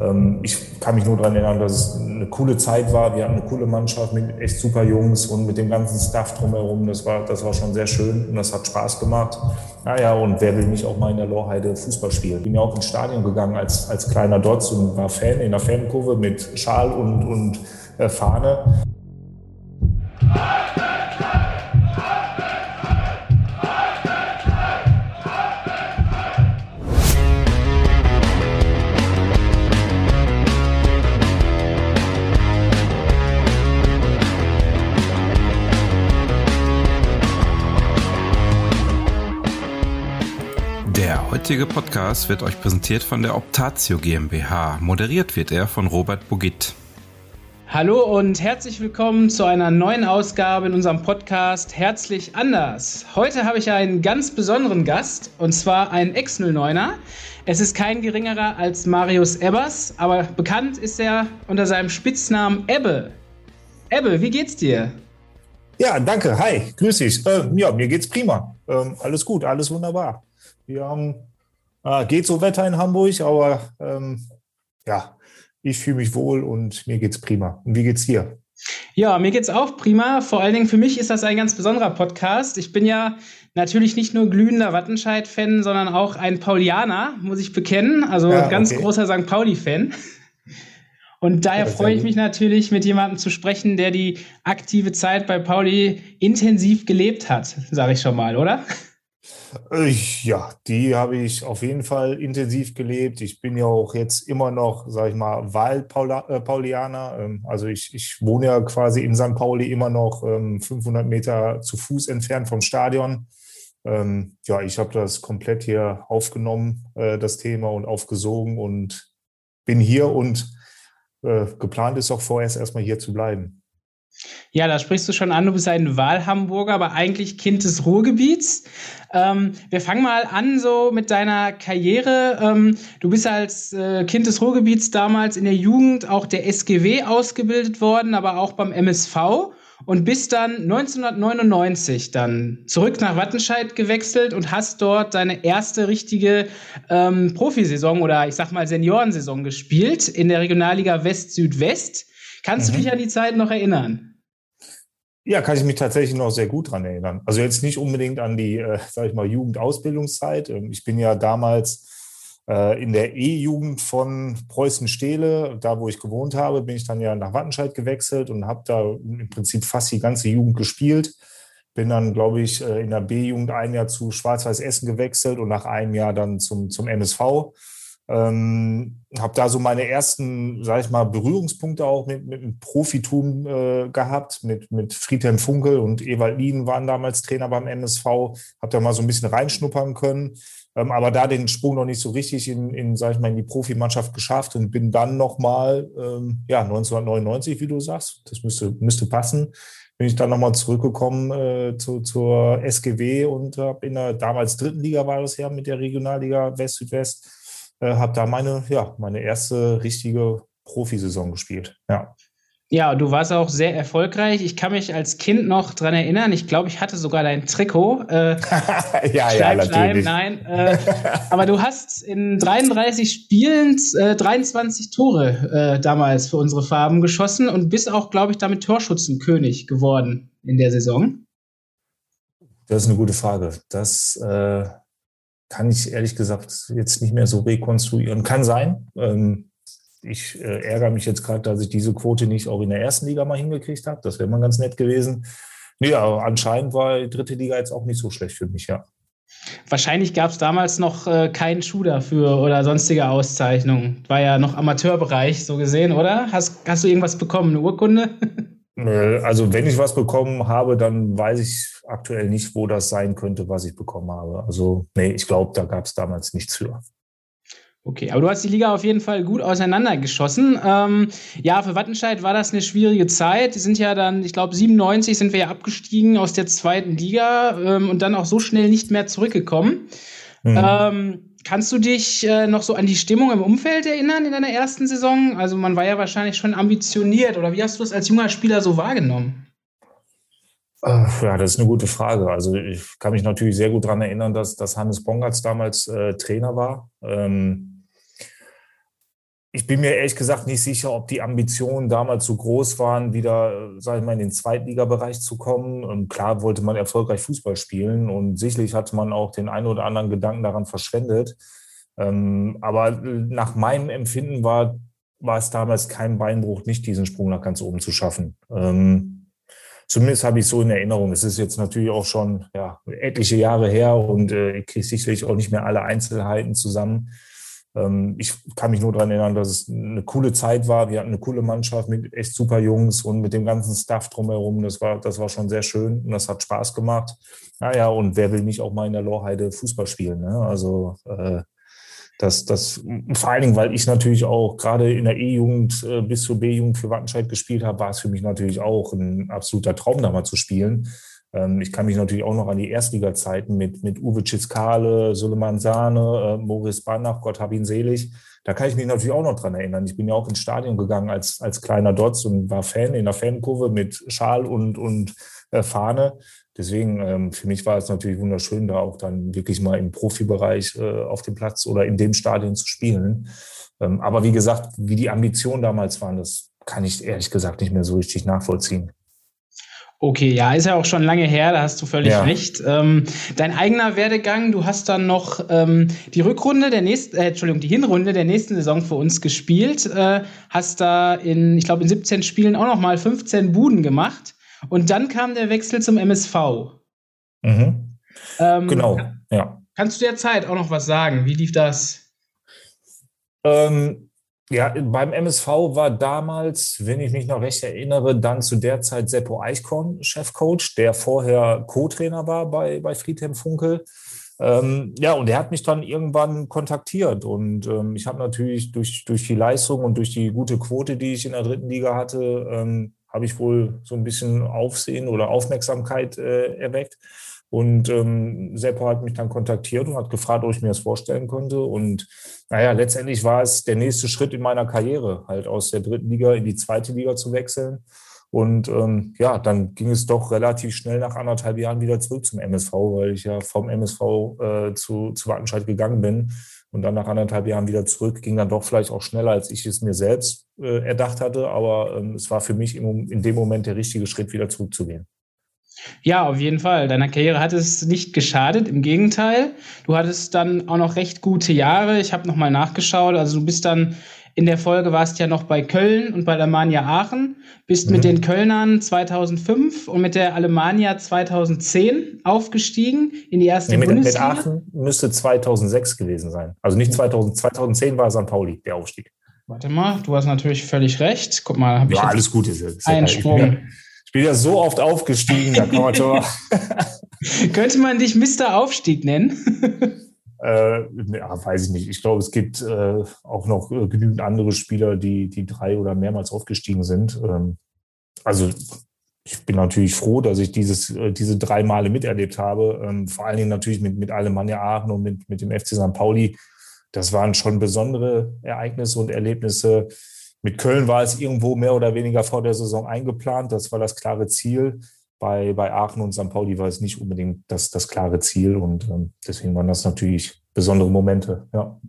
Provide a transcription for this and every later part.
ähm, ich kann mich nur daran erinnern, dass es eine coole Zeit war. Wir hatten eine coole Mannschaft mit echt super Jungs und mit dem ganzen Staff drumherum. Das war, das war schon sehr schön und das hat Spaß gemacht. Naja, und wer will nicht auch mal in der Lorheide Fußball spielen? Bin ja auch ins Stadion gegangen als, als kleiner Dotz und war Fan in der Fankurve mit Schal und, und äh, Fahne. Heutige Podcast wird euch präsentiert von der Optatio GmbH. Moderiert wird er von Robert Bugit. Hallo und herzlich willkommen zu einer neuen Ausgabe in unserem Podcast Herzlich anders. Heute habe ich einen ganz besonderen Gast und zwar einen Ex-09er. Es ist kein geringerer als Marius Ebbers, aber bekannt ist er unter seinem Spitznamen Ebbe. Ebbe, wie geht's dir? Ja, danke. Hi, grüß dich. Äh, ja, mir geht's prima. Ähm, alles gut, alles wunderbar. Wir haben geht so Wetter in Hamburg, aber ähm, ja, ich fühle mich wohl und mir geht's prima. Und wie geht's dir? Ja, mir geht's auch prima. Vor allen Dingen für mich ist das ein ganz besonderer Podcast. Ich bin ja natürlich nicht nur glühender Wattenscheid-Fan, sondern auch ein Paulianer, muss ich bekennen. Also ja, ganz okay. großer St. Pauli-Fan. Und daher freue ich mich natürlich, mit jemandem zu sprechen, der die aktive Zeit bei Pauli intensiv gelebt hat, sage ich schon mal, oder? Äh, ja, die habe ich auf jeden Fall intensiv gelebt. Ich bin ja auch jetzt immer noch, sage ich mal, Wahlpaulianer. Ähm, also ich, ich wohne ja quasi in St. Pauli immer noch 500 ähm, Meter zu Fuß entfernt vom Stadion. Ähm, ja, ich habe das komplett hier aufgenommen, äh, das Thema, und aufgesogen und bin hier und äh, geplant ist auch vorerst erstmal hier zu bleiben. Ja, da sprichst du schon an, du bist ein Wahlhamburger, aber eigentlich Kind des Ruhrgebiets. Ähm, wir fangen mal an so mit deiner Karriere. Ähm, du bist als äh, Kind des Ruhrgebiets damals in der Jugend auch der SGW ausgebildet worden, aber auch beim MSV und bist dann 1999 dann zurück nach Wattenscheid gewechselt und hast dort deine erste richtige ähm, Profisaison oder ich sag mal Seniorensaison gespielt in der Regionalliga West-Südwest. Kannst mhm. du dich an die Zeit noch erinnern? Ja, kann ich mich tatsächlich noch sehr gut dran erinnern. Also jetzt nicht unbedingt an die, äh, sage ich mal, Jugendausbildungszeit. Ähm, ich bin ja damals äh, in der E-Jugend von Preußen-Stehle, da wo ich gewohnt habe, bin ich dann ja nach Wattenscheid gewechselt und habe da im Prinzip fast die ganze Jugend gespielt. Bin dann, glaube ich, äh, in der B-Jugend ein Jahr zu Schwarz-Weiß Essen gewechselt und nach einem Jahr dann zum, zum MSV. Ähm, habe da so meine ersten, sage ich mal, Berührungspunkte auch mit, mit dem Profitum äh, gehabt. Mit, mit Friedhelm Funkel und Ewald Lien waren damals Trainer beim MSV. Habe da mal so ein bisschen reinschnuppern können. Ähm, aber da den Sprung noch nicht so richtig in, in sage ich mal, in die Profimannschaft geschafft und bin dann nochmal, ähm, ja, 1999, wie du sagst, das müsste, müsste passen, bin ich dann nochmal zurückgekommen äh, zu, zur SGW und habe in der damals dritten Liga war das ja mit der Regionalliga West-Südwest äh, habe da meine, ja, meine erste richtige Profisaison gespielt. Ja. Ja, du warst auch sehr erfolgreich. Ich kann mich als Kind noch dran erinnern. Ich glaube, ich hatte sogar dein Trikot. Äh, ja, ja, natürlich. nein. Äh, aber du hast in 33 Spielen äh, 23 Tore äh, damals für unsere Farben geschossen und bist auch, glaube ich, damit Torschützenkönig geworden in der Saison. Das ist eine gute Frage. Das äh, kann ich ehrlich gesagt jetzt nicht mehr so rekonstruieren. Kann sein. Ähm, ich äh, ärgere mich jetzt gerade, dass ich diese Quote nicht auch in der ersten Liga mal hingekriegt habe. Das wäre mal ganz nett gewesen. Nee, aber anscheinend war die dritte Liga jetzt auch nicht so schlecht für mich, ja. Wahrscheinlich gab es damals noch äh, keinen Schuh dafür oder sonstige Auszeichnungen. War ja noch Amateurbereich so gesehen, oder? Hast, hast du irgendwas bekommen, eine Urkunde? Also wenn ich was bekommen habe, dann weiß ich aktuell nicht, wo das sein könnte, was ich bekommen habe. Also nee, ich glaube, da gab es damals nichts für. Okay, aber du hast die Liga auf jeden Fall gut auseinandergeschossen. Ähm, ja, für Wattenscheid war das eine schwierige Zeit. Die sind ja dann, ich glaube, 97 sind wir ja abgestiegen aus der zweiten Liga ähm, und dann auch so schnell nicht mehr zurückgekommen. Mhm. Ähm, Kannst du dich äh, noch so an die Stimmung im Umfeld erinnern in deiner ersten Saison? Also man war ja wahrscheinlich schon ambitioniert oder wie hast du das als junger Spieler so wahrgenommen? Äh, ja, das ist eine gute Frage. Also ich kann mich natürlich sehr gut daran erinnern, dass, dass Hannes Bongatz damals äh, Trainer war. Ähm, ich bin mir ehrlich gesagt nicht sicher, ob die Ambitionen damals so groß waren, wieder, sage ich mal, in den Zweitligabereich zu kommen. Klar wollte man erfolgreich Fußball spielen und sicherlich hatte man auch den einen oder anderen Gedanken daran verschwendet. Ähm, aber nach meinem Empfinden war, war es damals kein Beinbruch, nicht diesen Sprung nach ganz oben zu schaffen. Ähm, zumindest habe ich so in Erinnerung. Es ist jetzt natürlich auch schon ja, etliche Jahre her und äh, ich kriege sicherlich auch nicht mehr alle Einzelheiten zusammen. Ähm, ich kann mich nur daran erinnern, dass es eine coole Zeit war. Wir hatten eine coole Mannschaft mit echt super Jungs und mit dem ganzen Staff drumherum. Das war, das war schon sehr schön und das hat Spaß gemacht. Naja, und wer will nicht auch mal in der Lorheide Fußball spielen? Ne? Also äh, das, das, vor allen Dingen, weil ich natürlich auch gerade in der E-Jugend äh, bis zur B-Jugend für Wattenscheid gespielt habe, war es für mich natürlich auch ein absoluter Traum, da mal zu spielen. Ähm, ich kann mich natürlich auch noch an die Erstliga-Zeiten mit, mit Uwe Ciskale, Suleiman Sahne, äh, Moritz Banach, Gott hab ihn selig. Da kann ich mich natürlich auch noch dran erinnern. Ich bin ja auch ins Stadion gegangen als, als kleiner Dotz und war Fan in der Fankurve mit Schal und, und äh, Fahne. Deswegen, ähm, für mich war es natürlich wunderschön, da auch dann wirklich mal im Profibereich äh, auf dem Platz oder in dem Stadion zu spielen. Ähm, aber wie gesagt, wie die Ambitionen damals waren, das kann ich ehrlich gesagt nicht mehr so richtig nachvollziehen. Okay, ja, ist ja auch schon lange her, da hast du völlig ja. recht. Ähm, dein eigener Werdegang, du hast dann noch ähm, die Rückrunde der nächsten, äh, Entschuldigung, die Hinrunde der nächsten Saison für uns gespielt, äh, hast da in, ich glaube, in 17 Spielen auch noch mal 15 Buden gemacht und dann kam der Wechsel zum MSV. Mhm. Ähm, genau, ja. Kannst du der Zeit auch noch was sagen? Wie lief das? Ähm, ja, beim MSV war damals, wenn ich mich noch recht erinnere, dann zu der Zeit Seppo Eichkorn Chefcoach, der vorher Co-Trainer war bei, bei Friedhelm Funkel. Ähm, ja, und er hat mich dann irgendwann kontaktiert und ähm, ich habe natürlich durch, durch die Leistung und durch die gute Quote, die ich in der dritten Liga hatte, ähm, habe ich wohl so ein bisschen Aufsehen oder Aufmerksamkeit äh, erweckt. Und ähm, Seppo hat mich dann kontaktiert und hat gefragt, ob ich mir das vorstellen könnte. Und naja, letztendlich war es der nächste Schritt in meiner Karriere, halt aus der dritten Liga in die zweite Liga zu wechseln. Und ähm, ja, dann ging es doch relativ schnell nach anderthalb Jahren wieder zurück zum MSV, weil ich ja vom MSV äh, zu, zu Wattenscheid gegangen bin. Und dann nach anderthalb Jahren wieder zurück, ging dann doch vielleicht auch schneller, als ich es mir selbst äh, erdacht hatte. Aber ähm, es war für mich im, in dem Moment der richtige Schritt, wieder zurückzugehen. Ja, auf jeden Fall. Deiner Karriere hat es nicht geschadet, im Gegenteil. Du hattest dann auch noch recht gute Jahre. Ich habe nochmal nachgeschaut. Also du bist dann in der Folge warst ja noch bei Köln und bei Alemannia Aachen, bist mhm. mit den Kölnern 2005 und mit der Alemannia 2010 aufgestiegen in die erste nee, mit, Bundesliga. Mit Aachen müsste 2006 gewesen sein. Also nicht 2000, 2010 war St. Pauli der Aufstieg. Warte mal, du hast natürlich völlig recht. Guck mal, habe ich ja, alles gut ist jetzt. Einen Sprung bin ja so oft aufgestiegen, da kann man schon Könnte man dich Mr. Aufstieg nennen? äh, ja, weiß ich nicht. Ich glaube, es gibt äh, auch noch äh, genügend andere Spieler, die, die drei oder mehrmals aufgestiegen sind. Ähm, also ich bin natürlich froh, dass ich dieses, äh, diese drei Male miterlebt habe. Ähm, vor allen Dingen natürlich mit, mit Alemannia Aachen und mit, mit dem FC St. Pauli. Das waren schon besondere Ereignisse und Erlebnisse. Mit Köln war es irgendwo mehr oder weniger vor der Saison eingeplant. Das war das klare Ziel. Bei, bei Aachen und St. Pauli war es nicht unbedingt das, das klare Ziel. Und ähm, deswegen waren das natürlich besondere Momente. Ja.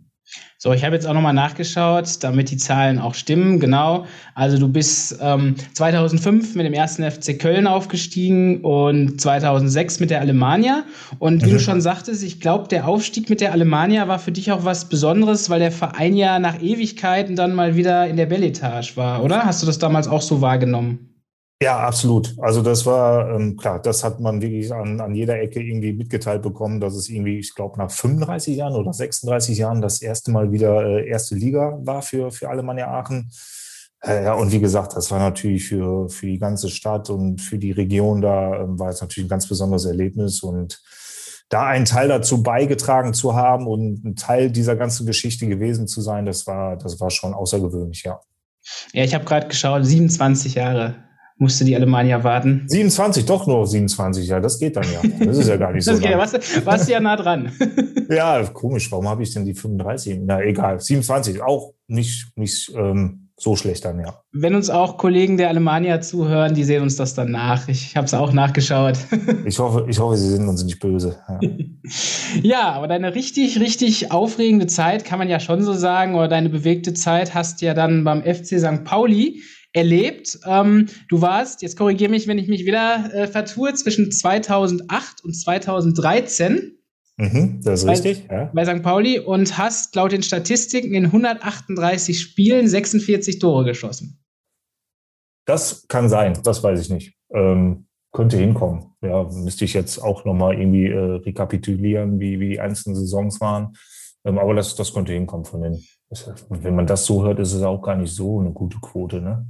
So, ich habe jetzt auch nochmal nachgeschaut, damit die Zahlen auch stimmen. Genau. Also du bist ähm, 2005 mit dem ersten FC Köln aufgestiegen und 2006 mit der Alemannia. Und wie mhm. du schon sagtest, ich glaube, der Aufstieg mit der Alemannia war für dich auch was Besonderes, weil der Verein ja nach Ewigkeiten dann mal wieder in der Belletage war, oder? Hast du das damals auch so wahrgenommen? Ja, absolut. Also das war ähm, klar, das hat man wirklich an, an jeder Ecke irgendwie mitgeteilt bekommen, dass es irgendwie, ich glaube, nach 35 Jahren oder 36 Jahren das erste Mal wieder äh, erste Liga war für, für Alemannia Aachen. Äh, ja, und wie gesagt, das war natürlich für, für die ganze Stadt und für die Region da, äh, war es natürlich ein ganz besonderes Erlebnis und da einen Teil dazu beigetragen zu haben und ein Teil dieser ganzen Geschichte gewesen zu sein, das war, das war schon außergewöhnlich, ja. Ja, ich habe gerade geschaut, 27 Jahre musste die Alemannia warten. 27, doch nur 27, ja, das geht dann ja. Das ist ja gar nicht so. das geht, warst, warst du ja nah dran. ja, komisch, warum habe ich denn die 35? Na egal, 27, auch nicht, nicht, ähm, so schlecht dann, ja. Wenn uns auch Kollegen der Alemannia zuhören, die sehen uns das dann nach. Ich habe es auch nachgeschaut. ich, hoffe, ich hoffe, sie sind uns nicht böse. Ja. ja, aber deine richtig, richtig aufregende Zeit, kann man ja schon so sagen, oder deine bewegte Zeit hast ja dann beim FC St. Pauli erlebt. Ähm, du warst, jetzt korrigiere mich, wenn ich mich wieder äh, vertue, zwischen 2008 und 2013 Mhm, das ist bei, richtig. Ja. Bei St. Pauli und hast laut den Statistiken in 138 Spielen 46 Tore geschossen. Das kann sein, das weiß ich nicht. Ähm, könnte hinkommen. Ja, müsste ich jetzt auch nochmal irgendwie äh, rekapitulieren, wie, wie die einzelnen Saisons waren. Ähm, aber das, das könnte hinkommen von den. Wenn man das so hört, ist es auch gar nicht so eine gute Quote, ne?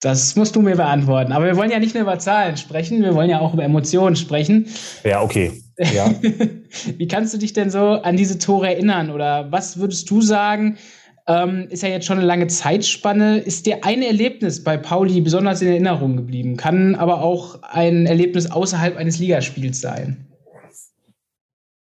Das musst du mir beantworten. Aber wir wollen ja nicht nur über Zahlen sprechen, wir wollen ja auch über Emotionen sprechen. Ja, okay. Ja. Wie kannst du dich denn so an diese Tore erinnern? Oder was würdest du sagen? Ähm, ist ja jetzt schon eine lange Zeitspanne. Ist dir ein Erlebnis bei Pauli besonders in Erinnerung geblieben? Kann aber auch ein Erlebnis außerhalb eines Ligaspiels sein.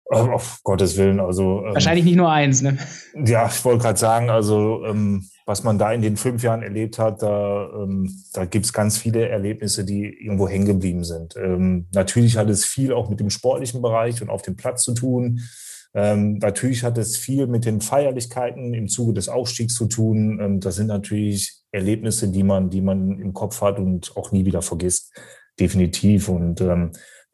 Auf Gottes Willen, also. Ähm, Wahrscheinlich nicht nur eins, ne? Ja, ich wollte gerade sagen, also ähm, was man da in den fünf Jahren erlebt hat, da, ähm, da gibt es ganz viele Erlebnisse, die irgendwo hängen geblieben sind. Ähm, natürlich hat es viel auch mit dem sportlichen Bereich und auf dem Platz zu tun. Ähm, natürlich hat es viel mit den Feierlichkeiten im Zuge des Aufstiegs zu tun. Das sind natürlich Erlebnisse, die man, die man im Kopf hat und auch nie wieder vergisst. Definitiv. Und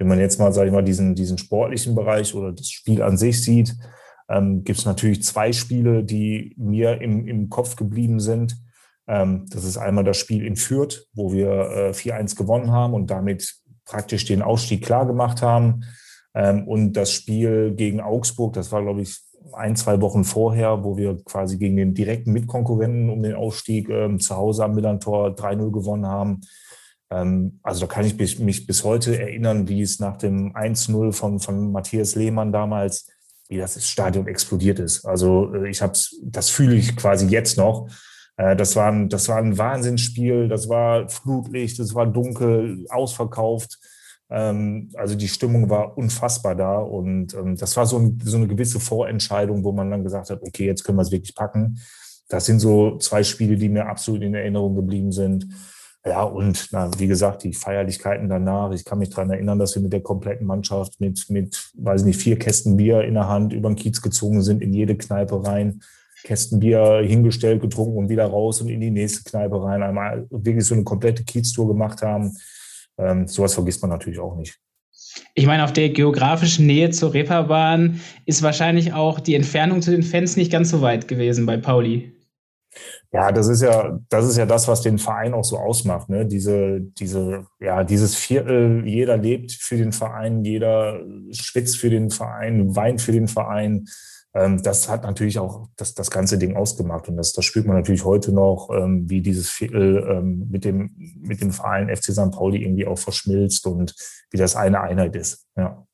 wenn man jetzt mal, sage ich mal, diesen, diesen sportlichen Bereich oder das Spiel an sich sieht, ähm, gibt es natürlich zwei Spiele, die mir im, im Kopf geblieben sind. Ähm, das ist einmal das Spiel in Fürth, wo wir äh, 4-1 gewonnen haben und damit praktisch den Ausstieg klar gemacht haben. Ähm, und das Spiel gegen Augsburg, das war, glaube ich, ein, zwei Wochen vorher, wo wir quasi gegen den direkten Mitkonkurrenten um den Ausstieg ähm, zu Hause am Millantor 3-0 gewonnen haben. Ähm, also da kann ich mich, bis heute erinnern, wie es nach dem 1-0 von, von Matthias Lehmann damals wie das Stadion explodiert ist. Also äh, ich habe das fühle ich quasi jetzt noch. Äh, das war ein, das war ein Wahnsinnsspiel. Das war Flutlicht, es war dunkel, ausverkauft. Ähm, also die Stimmung war unfassbar da und ähm, das war so, ein, so eine gewisse Vorentscheidung, wo man dann gesagt hat, okay, jetzt können wir es wirklich packen. Das sind so zwei Spiele, die mir absolut in Erinnerung geblieben sind. Ja, und na, wie gesagt, die Feierlichkeiten danach. Ich kann mich daran erinnern, dass wir mit der kompletten Mannschaft mit, mit, weiß nicht, vier Kästen Bier in der Hand über den Kiez gezogen sind, in jede Kneipe rein, Kästen Bier hingestellt, getrunken und wieder raus und in die nächste Kneipe rein. Einmal wirklich so eine komplette Kieztour gemacht haben. Ähm, sowas vergisst man natürlich auch nicht. Ich meine, auf der geografischen Nähe zur Reeperbahn ist wahrscheinlich auch die Entfernung zu den Fans nicht ganz so weit gewesen bei Pauli. Ja, das ist ja, das ist ja das, was den Verein auch so ausmacht. Ne? Diese, diese, ja, dieses Viertel, jeder lebt für den Verein, jeder schwitzt für den Verein, weint für den Verein. Ähm, das hat natürlich auch das, das ganze Ding ausgemacht. Und das, das spürt man natürlich heute noch, ähm, wie dieses Viertel ähm, mit, dem, mit dem Verein FC St. Pauli irgendwie auch verschmilzt und wie das eine Einheit ist. Ja.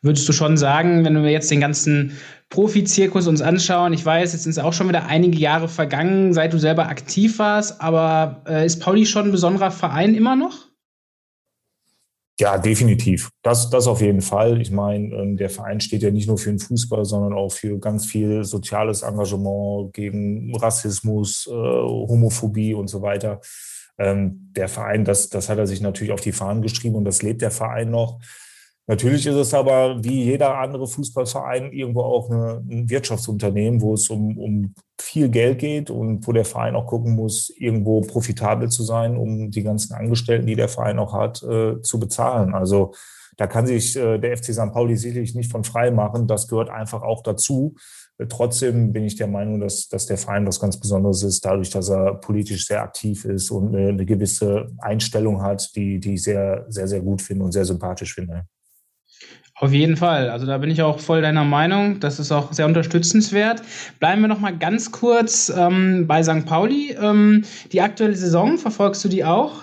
Würdest du schon sagen, wenn wir jetzt den ganzen Profizirkus uns anschauen, ich weiß, jetzt sind es auch schon wieder einige Jahre vergangen, seit du selber aktiv warst, aber äh, ist Pauli schon ein besonderer Verein immer noch? Ja, definitiv. Das, das auf jeden Fall. Ich meine, ähm, der Verein steht ja nicht nur für den Fußball, sondern auch für ganz viel soziales Engagement gegen Rassismus, äh, Homophobie und so weiter. Ähm, der Verein, das, das hat er sich natürlich auf die Fahnen geschrieben und das lebt der Verein noch. Natürlich ist es aber wie jeder andere Fußballverein irgendwo auch eine, ein Wirtschaftsunternehmen, wo es um, um viel Geld geht und wo der Verein auch gucken muss, irgendwo profitabel zu sein, um die ganzen Angestellten, die der Verein auch hat, äh, zu bezahlen. Also da kann sich äh, der FC St. Pauli sicherlich nicht von frei machen. Das gehört einfach auch dazu. Äh, trotzdem bin ich der Meinung, dass, dass der Verein was ganz Besonderes ist, dadurch, dass er politisch sehr aktiv ist und eine, eine gewisse Einstellung hat, die, die ich sehr, sehr, sehr gut finde und sehr sympathisch finde. Auf jeden Fall. Also da bin ich auch voll deiner Meinung. Das ist auch sehr unterstützenswert. Bleiben wir noch mal ganz kurz ähm, bei St. Pauli. Ähm, die aktuelle Saison, verfolgst du die auch?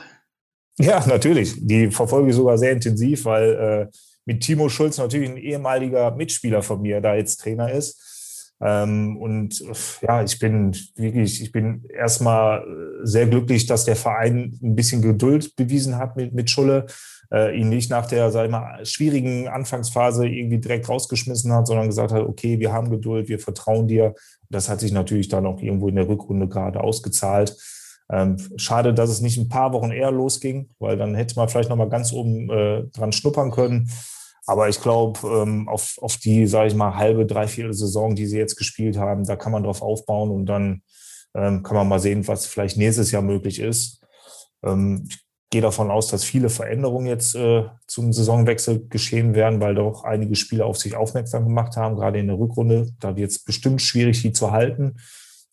Ja, natürlich. Die verfolge ich sogar sehr intensiv, weil äh, mit Timo Schulz natürlich ein ehemaliger Mitspieler von mir da jetzt Trainer ist. Ähm, und ja, ich bin wirklich, ich bin erstmal sehr glücklich, dass der Verein ein bisschen Geduld bewiesen hat mit, mit Schulle, äh, ihn nicht nach der, sag ich mal, schwierigen Anfangsphase irgendwie direkt rausgeschmissen hat, sondern gesagt hat, okay, wir haben Geduld, wir vertrauen dir. Das hat sich natürlich dann auch irgendwo in der Rückrunde gerade ausgezahlt. Ähm, schade, dass es nicht ein paar Wochen eher losging, weil dann hätte man vielleicht noch mal ganz oben äh, dran schnuppern können. Aber ich glaube, ähm, auf, auf die, sage ich mal, halbe, dreiviertel Saison, die sie jetzt gespielt haben, da kann man drauf aufbauen und dann ähm, kann man mal sehen, was vielleicht nächstes Jahr möglich ist. Ähm, ich gehe davon aus, dass viele Veränderungen jetzt äh, zum Saisonwechsel geschehen werden, weil doch einige Spieler auf sich aufmerksam gemacht haben, gerade in der Rückrunde. Da wird es bestimmt schwierig, die zu halten.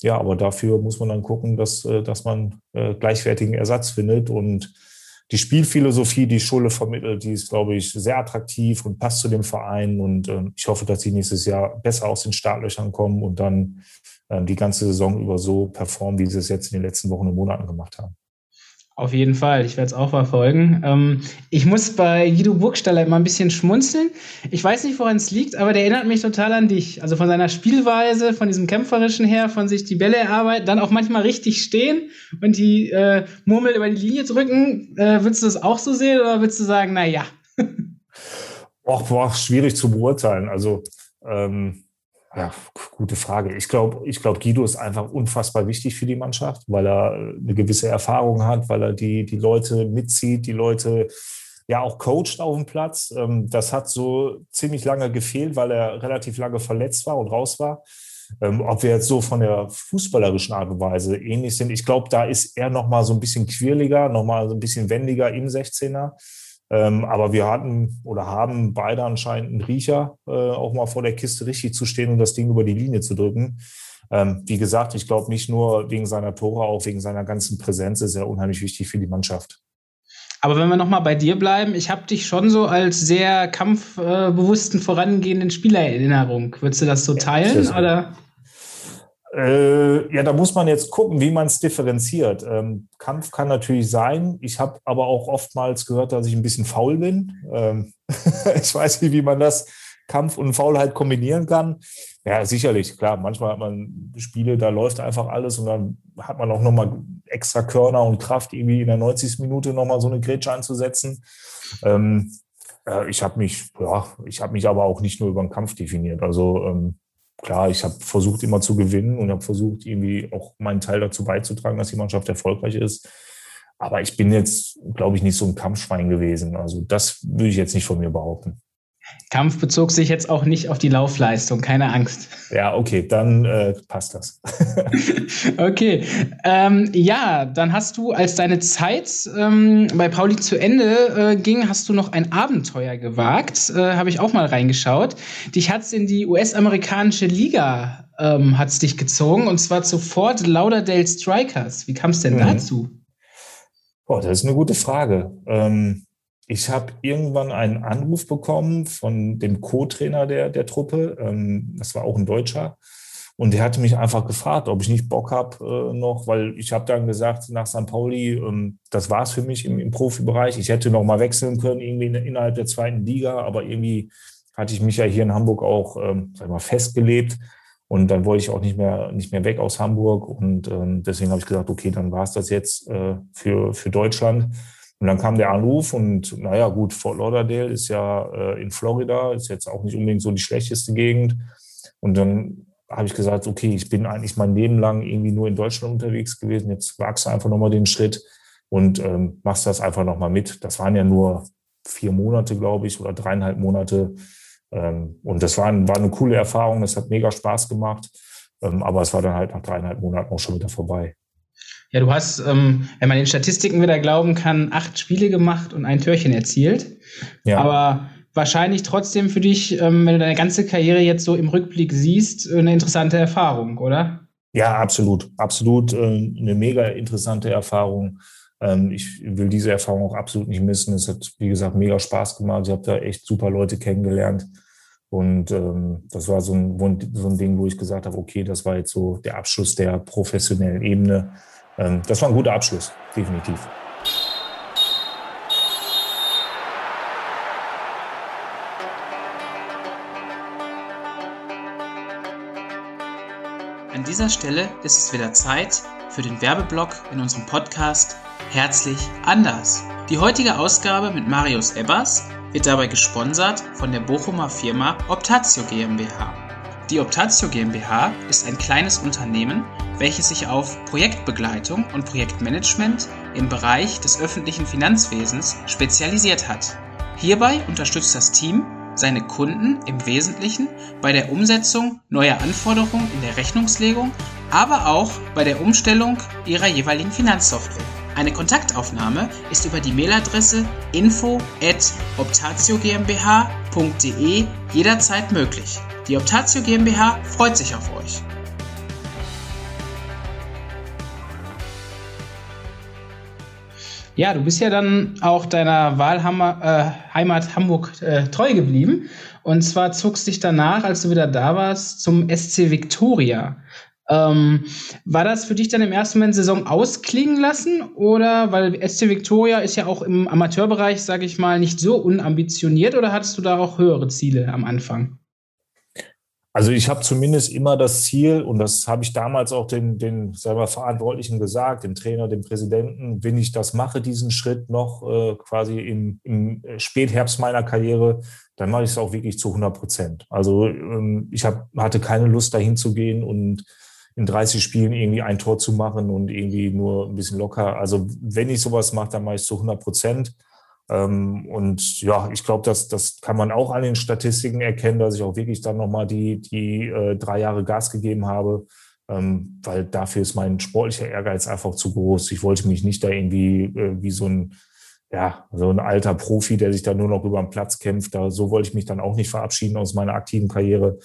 Ja, aber dafür muss man dann gucken, dass, äh, dass man äh, gleichwertigen Ersatz findet und die Spielphilosophie, die Schule vermittelt, die ist, glaube ich, sehr attraktiv und passt zu dem Verein. Und äh, ich hoffe, dass sie nächstes Jahr besser aus den Startlöchern kommen und dann äh, die ganze Saison über so performen, wie sie es jetzt in den letzten Wochen und Monaten gemacht haben. Auf jeden Fall, ich werde es auch verfolgen. Ähm, ich muss bei Guido Burgstaller immer ein bisschen schmunzeln. Ich weiß nicht, woran es liegt, aber der erinnert mich total an dich. Also von seiner Spielweise, von diesem Kämpferischen her, von sich die Bälle erarbeiten, dann auch manchmal richtig stehen und die äh, Murmel über die Linie drücken. Äh, würdest du das auch so sehen oder würdest du sagen, na ja? Och, boah, schwierig zu beurteilen. Also ähm ja, gute Frage. Ich glaube, ich glaube, Guido ist einfach unfassbar wichtig für die Mannschaft, weil er eine gewisse Erfahrung hat, weil er die, die Leute mitzieht, die Leute ja auch coacht auf dem Platz. Ähm, das hat so ziemlich lange gefehlt, weil er relativ lange verletzt war und raus war. Ähm, ob wir jetzt so von der fußballerischen Art und Weise ähnlich sind, ich glaube, da ist er noch mal so ein bisschen quirliger, noch mal so ein bisschen wendiger im 16er. Ähm, aber wir hatten oder haben beide anscheinend einen Riecher, äh, auch mal vor der Kiste richtig zu stehen und das Ding über die Linie zu drücken. Ähm, wie gesagt, ich glaube nicht nur wegen seiner Tore, auch wegen seiner ganzen Präsenz ist er unheimlich wichtig für die Mannschaft. Aber wenn wir nochmal bei dir bleiben, ich habe dich schon so als sehr kampfbewussten, vorangehenden Spieler in Erinnerung. Würdest du das so teilen? Ja, oder? Äh, ja, da muss man jetzt gucken, wie man es differenziert. Ähm, Kampf kann natürlich sein. Ich habe aber auch oftmals gehört, dass ich ein bisschen faul bin. Ähm, ich weiß nicht, wie man das Kampf und Faulheit kombinieren kann. Ja, sicherlich, klar. Manchmal hat man Spiele, da läuft einfach alles und dann hat man auch nochmal extra Körner und Kraft, irgendwie in der 90. Minute nochmal so eine Grätsche anzusetzen. Ähm, äh, ich habe mich, ja, ich habe mich aber auch nicht nur über den Kampf definiert. Also ähm, klar, ich habe versucht immer zu gewinnen und habe versucht irgendwie auch meinen Teil dazu beizutragen, dass die Mannschaft erfolgreich ist. Aber ich bin jetzt, glaube ich, nicht so ein Kampfschwein gewesen. Also das würde ich jetzt nicht von mir behaupten. Kampf bezog sich jetzt auch nicht auf die Laufleistung, keine Angst. Ja, okay, dann äh, passt das. okay, ähm, ja, dann hast du, als deine Zeit ähm, bei Pauli zu Ende äh, ging, hast du noch ein Abenteuer gewagt. Äh, Habe ich auch mal reingeschaut. Dich hat's in die US-amerikanische Liga ähm, hat's dich gezogen und zwar zu Fort Lauderdale Strikers. Wie kam es denn mhm. dazu? Boah, das ist eine gute Frage. Ähm, ich habe irgendwann einen Anruf bekommen von dem Co-Trainer der, der Truppe. Ähm, das war auch ein Deutscher. Und der hatte mich einfach gefragt, ob ich nicht Bock habe äh, noch, weil ich habe dann gesagt, nach St. Pauli, ähm, das war es für mich im, im, Profibereich. Ich hätte noch mal wechseln können, irgendwie in, innerhalb der zweiten Liga, aber irgendwie hatte ich mich ja hier in Hamburg auch ähm, sag mal, festgelebt. Und dann wollte ich auch nicht mehr, nicht mehr weg aus Hamburg. Und ähm, deswegen habe ich gesagt, okay, dann war es das jetzt äh, für, für Deutschland. Und dann kam der Anruf und naja, gut, Fort Lauderdale ist ja äh, in Florida, ist jetzt auch nicht unbedingt so die schlechteste Gegend. Und dann habe ich gesagt, okay, ich bin eigentlich mein Leben lang irgendwie nur in Deutschland unterwegs gewesen. Jetzt wagst du einfach nochmal den Schritt und ähm, machst das einfach nochmal mit. Das waren ja nur vier Monate, glaube ich, oder dreieinhalb Monate. Ähm, und das war, war eine coole Erfahrung. Das hat mega Spaß gemacht. Ähm, aber es war dann halt nach dreieinhalb Monaten auch schon wieder vorbei. Ja, du hast, ähm, wenn man den Statistiken wieder glauben kann, acht Spiele gemacht und ein Türchen erzielt. Ja. Aber wahrscheinlich trotzdem für dich, ähm, wenn du deine ganze Karriere jetzt so im Rückblick siehst, eine interessante Erfahrung, oder? Ja, absolut. Absolut äh, eine mega interessante Erfahrung. Ähm, ich will diese Erfahrung auch absolut nicht missen. Es hat, wie gesagt, mega Spaß gemacht. Ich habe da echt super Leute kennengelernt. Und ähm, das war so ein, so ein Ding, wo ich gesagt habe, okay, das war jetzt so der Abschluss der professionellen Ebene. Ähm, das war ein guter Abschluss, definitiv. dieser Stelle ist es wieder Zeit für den Werbeblock in unserem Podcast Herzlich anders. Die heutige Ausgabe mit Marius Ebbers wird dabei gesponsert von der Bochumer Firma Optatio GmbH. Die Optatio GmbH ist ein kleines Unternehmen, welches sich auf Projektbegleitung und Projektmanagement im Bereich des öffentlichen Finanzwesens spezialisiert hat. Hierbei unterstützt das Team seine Kunden im Wesentlichen bei der Umsetzung neuer Anforderungen in der Rechnungslegung, aber auch bei der Umstellung ihrer jeweiligen Finanzsoftware. Eine Kontaktaufnahme ist über die Mailadresse info at optatiogmbh.de jederzeit möglich. Die Optatio GmbH freut sich auf euch. Ja, du bist ja dann auch deiner Wahlheimat äh, Hamburg äh, treu geblieben. Und zwar zogst dich danach, als du wieder da warst, zum SC Victoria. Ähm, war das für dich dann im ersten Moment Saison ausklingen lassen? Oder weil SC Victoria ist ja auch im Amateurbereich, sage ich mal, nicht so unambitioniert oder hattest du da auch höhere Ziele am Anfang? Also ich habe zumindest immer das Ziel, und das habe ich damals auch den, den selber Verantwortlichen gesagt, dem Trainer, dem Präsidenten, wenn ich das mache, diesen Schritt noch äh, quasi im, im Spätherbst meiner Karriere, dann mache ich es auch wirklich zu 100 Prozent. Also ähm, ich hab, hatte keine Lust, dahin zu gehen und in 30 Spielen irgendwie ein Tor zu machen und irgendwie nur ein bisschen locker. Also wenn ich sowas mache, dann mache ich es zu 100 Prozent. Ähm, und ja, ich glaube, das, das kann man auch an den Statistiken erkennen, dass ich auch wirklich dann nochmal die, die äh, drei Jahre Gas gegeben habe, ähm, weil dafür ist mein sportlicher Ehrgeiz einfach zu groß. Ich wollte mich nicht da irgendwie äh, wie so ein, ja, so ein alter Profi, der sich da nur noch über den Platz kämpft. Da, so wollte ich mich dann auch nicht verabschieden aus meiner aktiven Karriere.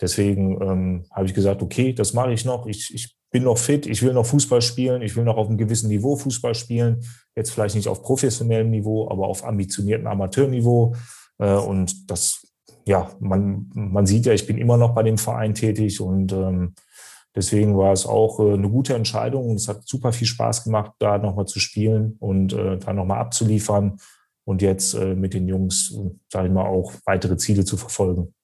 Deswegen ähm, habe ich gesagt, okay, das mache ich noch. Ich, ich bin noch fit, ich will noch Fußball spielen, ich will noch auf einem gewissen Niveau Fußball spielen. Jetzt vielleicht nicht auf professionellem Niveau, aber auf ambitioniertem Amateurniveau. Äh, und das, ja, man, man sieht ja, ich bin immer noch bei dem Verein tätig und ähm, deswegen war es auch äh, eine gute Entscheidung. Es hat super viel Spaß gemacht, da nochmal zu spielen und äh, da nochmal abzuliefern und jetzt äh, mit den Jungs, sage ich mal, auch weitere Ziele zu verfolgen.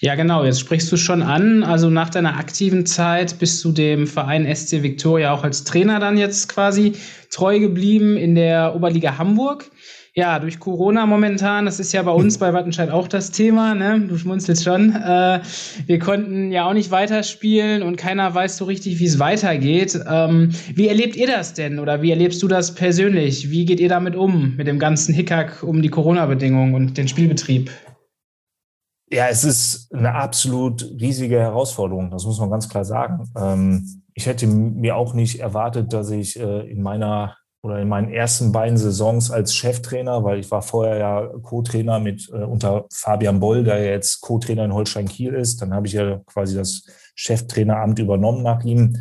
Ja, genau. Jetzt sprichst du schon an. Also nach deiner aktiven Zeit bist du dem Verein SC Victoria auch als Trainer dann jetzt quasi treu geblieben in der Oberliga Hamburg. Ja, durch Corona momentan, das ist ja bei uns bei Wattenscheid auch das Thema, ne? Du schmunzelst schon. Äh, wir konnten ja auch nicht weiterspielen und keiner weiß so richtig, wie es weitergeht. Ähm, wie erlebt ihr das denn oder wie erlebst du das persönlich? Wie geht ihr damit um, mit dem ganzen Hickhack um die Corona-Bedingungen und den Spielbetrieb? Ja, es ist eine absolut riesige Herausforderung, das muss man ganz klar sagen. Ähm, ich hätte mir auch nicht erwartet, dass ich äh, in meiner oder in meinen ersten beiden Saisons als Cheftrainer, weil ich war vorher ja Co-Trainer mit äh, unter Fabian Boll, der jetzt Co-Trainer in Holstein Kiel ist. Dann habe ich ja quasi das Cheftraineramt übernommen nach ihm.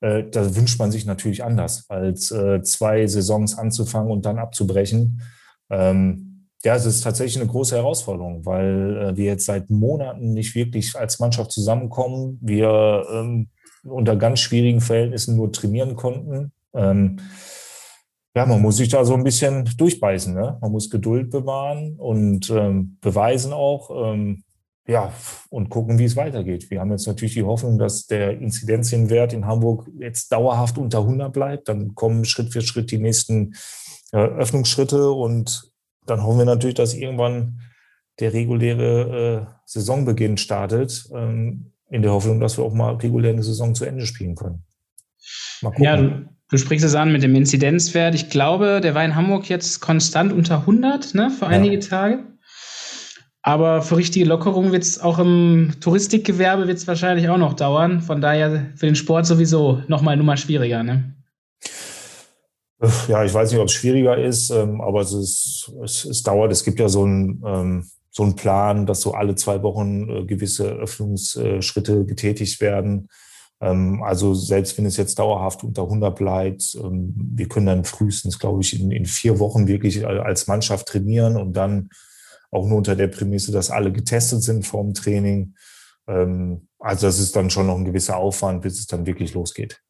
Äh, da wünscht man sich natürlich anders, als zwei Saisons anzufangen und dann abzubrechen. Ähm, ja, es ist tatsächlich eine große Herausforderung, weil äh, wir jetzt seit Monaten nicht wirklich als Mannschaft zusammenkommen. Wir ähm, unter ganz schwierigen Verhältnissen nur trainieren konnten. Ähm, ja, man muss sich da so ein bisschen durchbeißen. Ne? Man muss Geduld bewahren und ähm, beweisen auch. Ähm, ja, und gucken, wie es weitergeht. Wir haben jetzt natürlich die Hoffnung, dass der Inzidenzienwert in Hamburg jetzt dauerhaft unter 100 bleibt. Dann kommen Schritt für Schritt die nächsten äh, Öffnungsschritte und dann hoffen wir natürlich, dass irgendwann der reguläre äh, Saisonbeginn startet, ähm, in der Hoffnung, dass wir auch mal regulär eine Saison zu Ende spielen können. Mal gucken. Ja, du, du sprichst es an mit dem Inzidenzwert. Ich glaube, der war in Hamburg jetzt konstant unter 100 ne, für einige ja. Tage. Aber für richtige Lockerung wird es auch im Touristikgewerbe wird es wahrscheinlich auch noch dauern. Von daher für den Sport sowieso nochmal Nummer schwieriger. Ne? Ja, ich weiß nicht, ob es schwieriger ist, ähm, aber es, ist, es, es dauert. Es gibt ja so einen, ähm, so einen Plan, dass so alle zwei Wochen äh, gewisse Öffnungsschritte getätigt werden. Ähm, also selbst wenn es jetzt dauerhaft unter 100 bleibt, wir können dann frühestens, glaube ich, in, in vier Wochen wirklich als Mannschaft trainieren und dann auch nur unter der Prämisse, dass alle getestet sind vor dem Training. Also das ist dann schon noch ein gewisser Aufwand, bis es dann wirklich losgeht.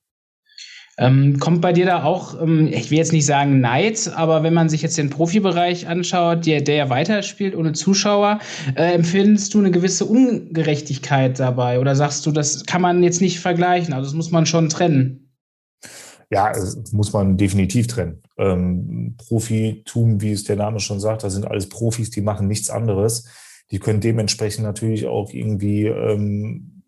Ähm, kommt bei dir da auch, ähm, ich will jetzt nicht sagen Neid, aber wenn man sich jetzt den Profibereich anschaut, der, der ja weiterspielt ohne Zuschauer, äh, empfindest du eine gewisse Ungerechtigkeit dabei oder sagst du, das kann man jetzt nicht vergleichen, also das muss man schon trennen? Ja, das muss man definitiv trennen. Ähm, Profitum, wie es der Name schon sagt, das sind alles Profis, die machen nichts anderes. Die können dementsprechend natürlich auch irgendwie ähm,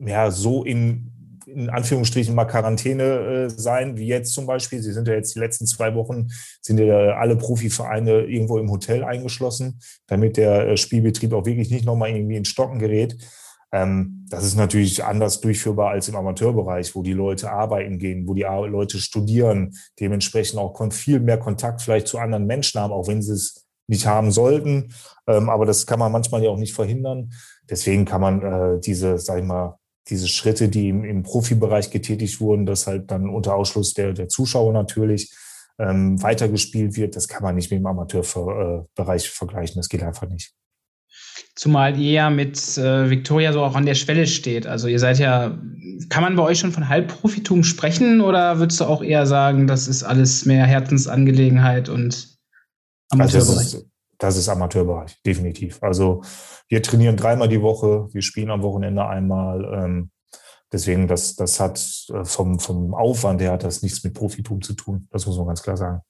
ja, so in in Anführungsstrichen mal Quarantäne äh, sein, wie jetzt zum Beispiel. Sie sind ja jetzt die letzten zwei Wochen, sind ja alle Profivereine irgendwo im Hotel eingeschlossen, damit der äh, Spielbetrieb auch wirklich nicht nochmal irgendwie in Stocken gerät. Ähm, das ist natürlich anders durchführbar als im Amateurbereich, wo die Leute arbeiten gehen, wo die Leute studieren, dementsprechend auch viel mehr Kontakt vielleicht zu anderen Menschen haben, auch wenn sie es nicht haben sollten. Ähm, aber das kann man manchmal ja auch nicht verhindern. Deswegen kann man äh, diese, sag ich mal, diese Schritte, die im, im Profibereich getätigt wurden, dass halt dann unter Ausschluss der, der Zuschauer natürlich ähm, weitergespielt wird, das kann man nicht mit dem Amateurbereich vergleichen. Das geht einfach nicht. Zumal ihr ja mit äh, Victoria so auch an der Schwelle steht. Also ihr seid ja, kann man bei euch schon von Halbprofitum sprechen oder würdest du auch eher sagen, das ist alles mehr Herzensangelegenheit und Amateurbereich? Also das, ist, Amateurbereich, definitiv. Also wir trainieren dreimal die Woche, wir spielen am Wochenende einmal. Ähm, deswegen, das, das hat äh, vom, vom Aufwand her hat das nichts mit Profitum zu tun. Das muss man ganz klar sagen.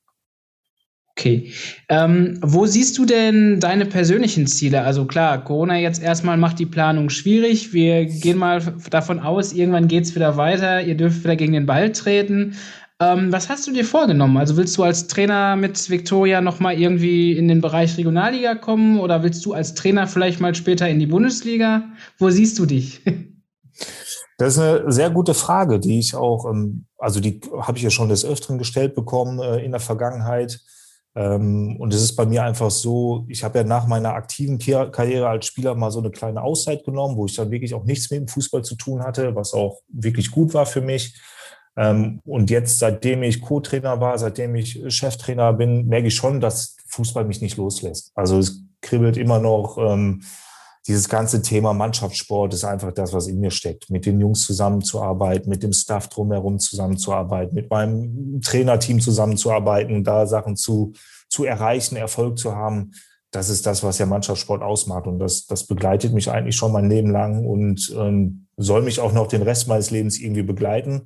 Okay. Ähm, wo siehst du denn deine persönlichen Ziele? Also klar, Corona jetzt erstmal macht die Planung schwierig. Wir gehen mal davon aus, irgendwann geht es wieder weiter. Ihr dürft wieder gegen den Ball treten. Ähm, was hast du dir vorgenommen? Also willst du als Trainer mit Viktoria nochmal irgendwie in den Bereich Regionalliga kommen oder willst du als Trainer vielleicht mal später in die Bundesliga? Wo siehst du dich? Das ist eine sehr gute Frage, die ich auch, ähm, also die habe ich ja schon des Öfteren gestellt bekommen äh, in der Vergangenheit. Ähm, und es ist bei mir einfach so, ich habe ja nach meiner aktiven Karriere als Spieler mal so eine kleine Auszeit genommen, wo ich dann wirklich auch nichts mit dem Fußball zu tun hatte, was auch wirklich gut war für mich. Ähm, und jetzt, seitdem ich Co-Trainer war, seitdem ich Cheftrainer bin, merke ich schon, dass Fußball mich nicht loslässt. Also es kribbelt immer noch. Ähm, dieses ganze Thema Mannschaftssport ist einfach das, was in mir steckt. Mit den Jungs zusammenzuarbeiten, mit dem Staff drumherum zusammenzuarbeiten, mit meinem Trainerteam zusammenzuarbeiten, da Sachen zu, zu erreichen, Erfolg zu haben. Das ist das, was ja Mannschaftssport ausmacht. Und das, das begleitet mich eigentlich schon mein Leben lang und ähm, soll mich auch noch den Rest meines Lebens irgendwie begleiten.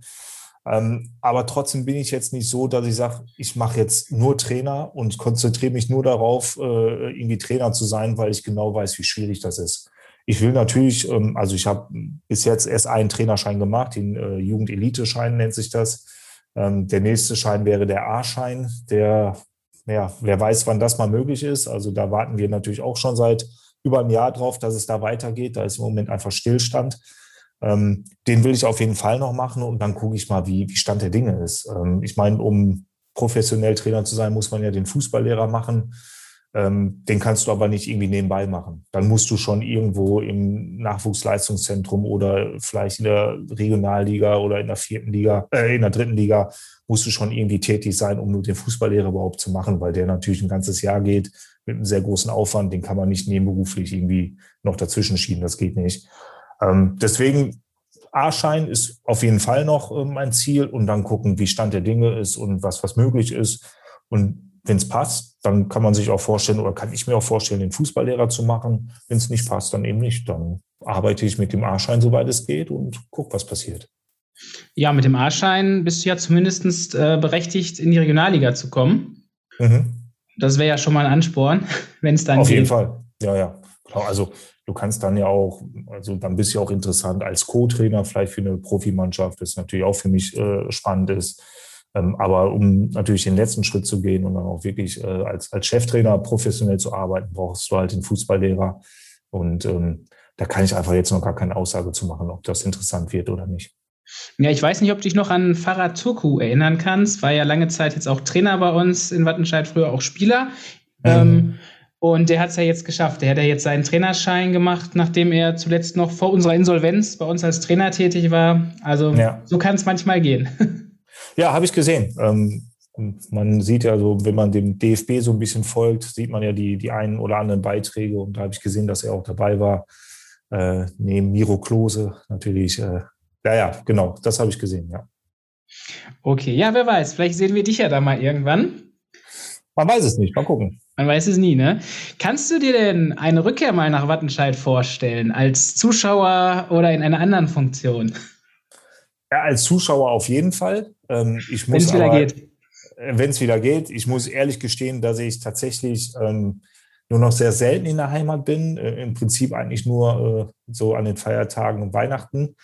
Ähm, aber trotzdem bin ich jetzt nicht so, dass ich sage, ich mache jetzt nur Trainer und konzentriere mich nur darauf, äh, irgendwie Trainer zu sein, weil ich genau weiß, wie schwierig das ist. Ich will natürlich, ähm, also ich habe bis jetzt erst einen Trainerschein gemacht, den äh, Jugendelite-Schein nennt sich das. Ähm, der nächste Schein wäre der A-Schein, der, ja, wer weiß, wann das mal möglich ist. Also da warten wir natürlich auch schon seit über einem Jahr drauf, dass es da weitergeht. Da ist im Moment einfach Stillstand. Ähm, den will ich auf jeden Fall noch machen und dann gucke ich mal, wie, wie Stand der Dinge ist. Ähm, ich meine, um professionell Trainer zu sein, muss man ja den Fußballlehrer machen. Ähm, den kannst du aber nicht irgendwie nebenbei machen. Dann musst du schon irgendwo im Nachwuchsleistungszentrum oder vielleicht in der Regionalliga oder in der vierten Liga, äh, in der dritten Liga, musst du schon irgendwie tätig sein, um den Fußballlehrer überhaupt zu machen, weil der natürlich ein ganzes Jahr geht mit einem sehr großen Aufwand. Den kann man nicht nebenberuflich irgendwie noch dazwischen schieben. Das geht nicht. Ähm, deswegen A-Schein ist auf jeden Fall noch mein Ziel und dann gucken, wie Stand der Dinge ist und was, was möglich ist. Und wenn es passt, dann kann man sich auch vorstellen oder kann ich mir auch vorstellen, den Fußballlehrer zu machen. Wenn es nicht passt, dann eben nicht. Dann arbeite ich mit dem A-Schein, soweit es geht und gucke, was passiert. Ja, mit dem A-Schein bist du ja zumindest äh, berechtigt, in die Regionalliga zu kommen. Mhm. Das wäre ja schon mal ein Ansporn, wenn es dann Auf geht. jeden Fall, ja, ja. Also Du kannst dann ja auch, also dann bist du ja auch interessant als Co-Trainer vielleicht für eine Profimannschaft, das natürlich auch für mich äh, spannend ist. Ähm, aber um natürlich den letzten Schritt zu gehen und dann auch wirklich äh, als, als Cheftrainer professionell zu arbeiten, brauchst du halt den Fußballlehrer. Und ähm, da kann ich einfach jetzt noch gar keine Aussage zu machen, ob das interessant wird oder nicht. Ja, ich weiß nicht, ob du dich noch an Farad Turku erinnern kannst. War ja lange Zeit jetzt auch Trainer bei uns in Wattenscheid, früher auch Spieler. Mhm. Ähm, und der hat es ja jetzt geschafft. Der hat ja jetzt seinen Trainerschein gemacht, nachdem er zuletzt noch vor unserer Insolvenz bei uns als Trainer tätig war. Also ja. so kann es manchmal gehen. Ja, habe ich gesehen. Ähm, man sieht ja so, wenn man dem DFB so ein bisschen folgt, sieht man ja die, die einen oder anderen Beiträge. Und da habe ich gesehen, dass er auch dabei war. Äh, neben Miro Klose natürlich. Äh, ja, ja, genau, das habe ich gesehen, ja. Okay, ja, wer weiß. Vielleicht sehen wir dich ja da mal irgendwann. Man weiß es nicht. Mal gucken. Man weiß es nie, ne? Kannst du dir denn eine Rückkehr mal nach Wattenscheid vorstellen, als Zuschauer oder in einer anderen Funktion? Ja, als Zuschauer auf jeden Fall. Ähm, Wenn es wieder geht. Wenn es wieder geht. Ich muss ehrlich gestehen, dass ich tatsächlich ähm, nur noch sehr selten in der Heimat bin. Äh, Im Prinzip eigentlich nur äh, so an den Feiertagen und Weihnachten.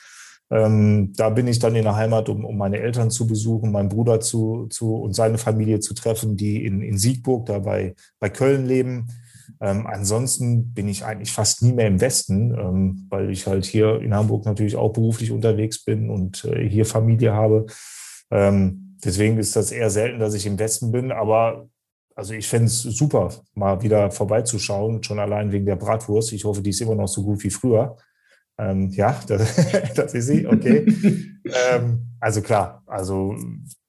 Ähm, da bin ich dann in der Heimat, um, um meine Eltern zu besuchen, meinen Bruder zu, zu und seine Familie zu treffen, die in, in Siegburg, da bei, bei Köln leben. Ähm, ansonsten bin ich eigentlich fast nie mehr im Westen, ähm, weil ich halt hier in Hamburg natürlich auch beruflich unterwegs bin und äh, hier Familie habe. Ähm, deswegen ist das eher selten, dass ich im Westen bin, aber also ich fände es super, mal wieder vorbeizuschauen, schon allein wegen der Bratwurst. Ich hoffe, die ist immer noch so gut wie früher. Ähm, ja, das, das, ist sie, okay. ähm, also klar, also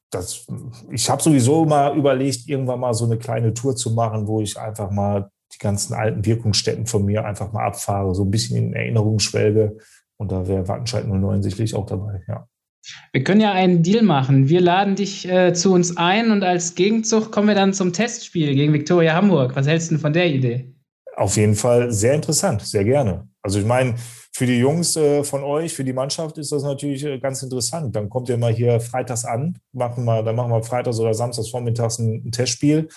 das, ich habe sowieso mal überlegt, irgendwann mal so eine kleine Tour zu machen, wo ich einfach mal die ganzen alten Wirkungsstätten von mir einfach mal abfahre, so ein bisschen in Erinnerung schwelge. Und da wäre Wattenscheid 09 sicherlich auch dabei, ja. Wir können ja einen Deal machen. Wir laden dich äh, zu uns ein und als Gegenzug kommen wir dann zum Testspiel gegen Viktoria Hamburg. Was hältst du denn von der Idee? Auf jeden Fall sehr interessant, sehr gerne. Also ich meine, für die Jungs äh, von euch, für die Mannschaft ist das natürlich äh, ganz interessant. Dann kommt ihr mal hier freitags an, machen wir, dann machen wir freitags oder samstags vormittags ein, ein Testspiel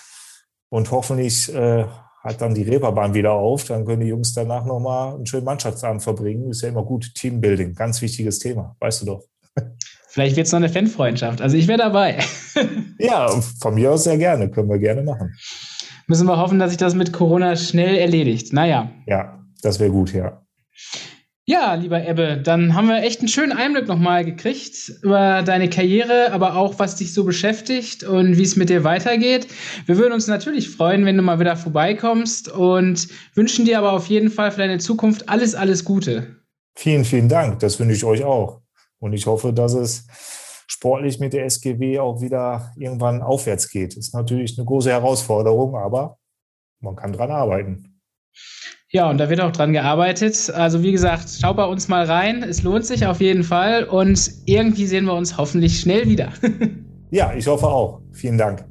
und hoffentlich äh, hat dann die Reeperbahn wieder auf. Dann können die Jungs danach nochmal einen schönen Mannschaftsabend verbringen. Ist ja immer gut. Teambuilding, ganz wichtiges Thema, weißt du doch. Vielleicht wird es noch eine Fanfreundschaft. Also ich wäre dabei. ja, von mir aus sehr gerne. Können wir gerne machen. Müssen wir hoffen, dass sich das mit Corona schnell erledigt. Naja. Ja, das wäre gut, ja. Ja, lieber Ebbe, dann haben wir echt einen schönen Einblick nochmal gekriegt über deine Karriere, aber auch was dich so beschäftigt und wie es mit dir weitergeht. Wir würden uns natürlich freuen, wenn du mal wieder vorbeikommst und wünschen dir aber auf jeden Fall für deine Zukunft alles, alles Gute. Vielen, vielen Dank. Das wünsche ich euch auch. Und ich hoffe, dass es sportlich mit der SGW auch wieder irgendwann aufwärts geht. Ist natürlich eine große Herausforderung, aber man kann dran arbeiten. Ja, und da wird auch dran gearbeitet. Also wie gesagt, schau bei uns mal rein. Es lohnt sich auf jeden Fall und irgendwie sehen wir uns hoffentlich schnell wieder. ja, ich hoffe auch. Vielen Dank.